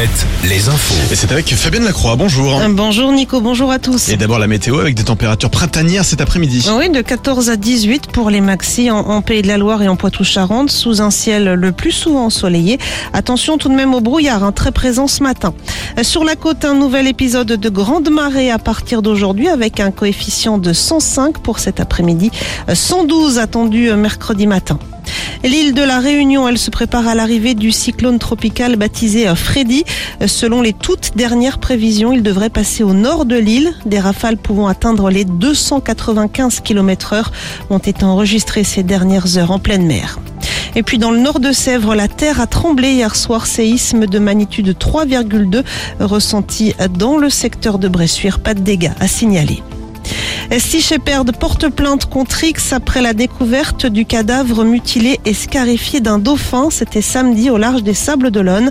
Alouette, les infos. Et c'est avec Fabienne Lacroix, bonjour. Euh, Bonjour Nico, bonjour à tous. Et d'abord la météo avec des températures printanières cet après-midi. Oui, de 14 à 18 pour les maxis en, en Pays de la Loire et en Poitou-Charentes, sous un ciel le plus souvent ensoleillé. Attention tout de même au brouillard, hein, très présent ce matin. Euh, Sur la côte, un nouvel épisode de grande marée à partir d'aujourd'hui avec un coefficient de 105 pour cet après-midi, Euh, 112 attendu euh, mercredi matin. L'île de la Réunion, elle se prépare à l'arrivée du cyclone tropical baptisé Freddy. Euh, Selon les toutes dernières prévisions, il devrait passer au nord de l'île. Des rafales pouvant atteindre les 295 km heure ont été enregistrées ces dernières heures en pleine mer. Et puis dans le nord de Sèvres, la terre a tremblé hier soir, séisme de magnitude 3,2 ressenti dans le secteur de Bressuire. Pas de dégâts à signaler. Sea Shepherd porte plainte contre X après la découverte du cadavre mutilé et scarifié d'un dauphin. C'était samedi au large des Sables d'Olonne.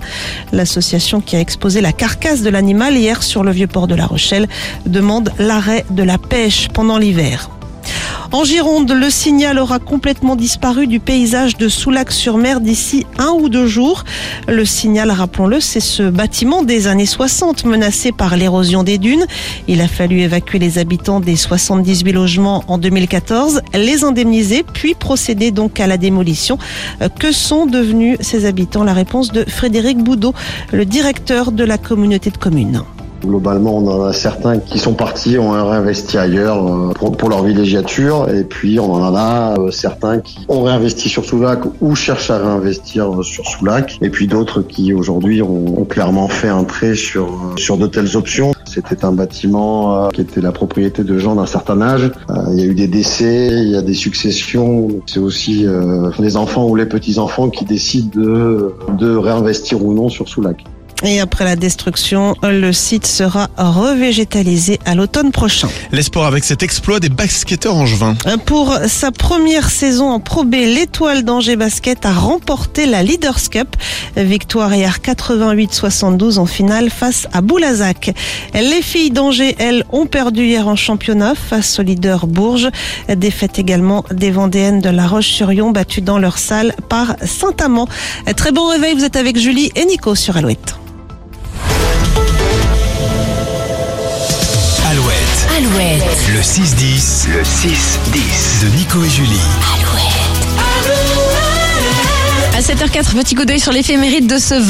L'association qui a exposé la carcasse de l'animal hier sur le vieux port de La Rochelle demande l'arrêt de la pêche pendant l'hiver. En Gironde, le signal aura complètement disparu du paysage de Soulac-sur-Mer d'ici un ou deux jours. Le signal, rappelons-le, c'est ce bâtiment des années 60 menacé par l'érosion des dunes. Il a fallu évacuer les habitants des 78 logements en 2014, les indemniser, puis procéder donc à la démolition. Que sont devenus ces habitants? La réponse de Frédéric Boudot, le directeur de la communauté de communes. Globalement, on en a certains qui sont partis, ont réinvesti ailleurs euh, pour, leur villégiature, et puis on en a euh, certains qui ont réinvesti sur Soulac ou cherchent à réinvestir euh, sur Soulac, et puis d'autres qui aujourd'hui ont, clairement fait un trait sur sur de telles options. C'était un bâtiment qui était la propriété de gens d'un certain âge. Il y a eu des décès, il y a des successions. C'est aussi les enfants ou les petits enfants qui décident de de réinvestir ou non sur Soulac. Et après la destruction, le site sera revégétalisé à l'automne prochain. Les sports avec cet exploit des basketteurs angevins. Pour sa première saison en Pro B, l'étoile d'Angers Basket a remporté la Leaders Cup. Victoire hier 88-72 en finale face à Boulazac. Les filles d'Angers, elles, ont perdu hier en championnat face au leader Bourges. Défaite également des Vendéennes de La Roche-sur-Yon battues dans leur salle par Saint-Amand. Très bon réveil, vous êtes avec Julie et Nico sur Alouette. Alouette, Alouette, le 6-10, le 6-10 de Nico et Julie. à 7h04, petit coup d'œil sur l'éphéméride de ce 20.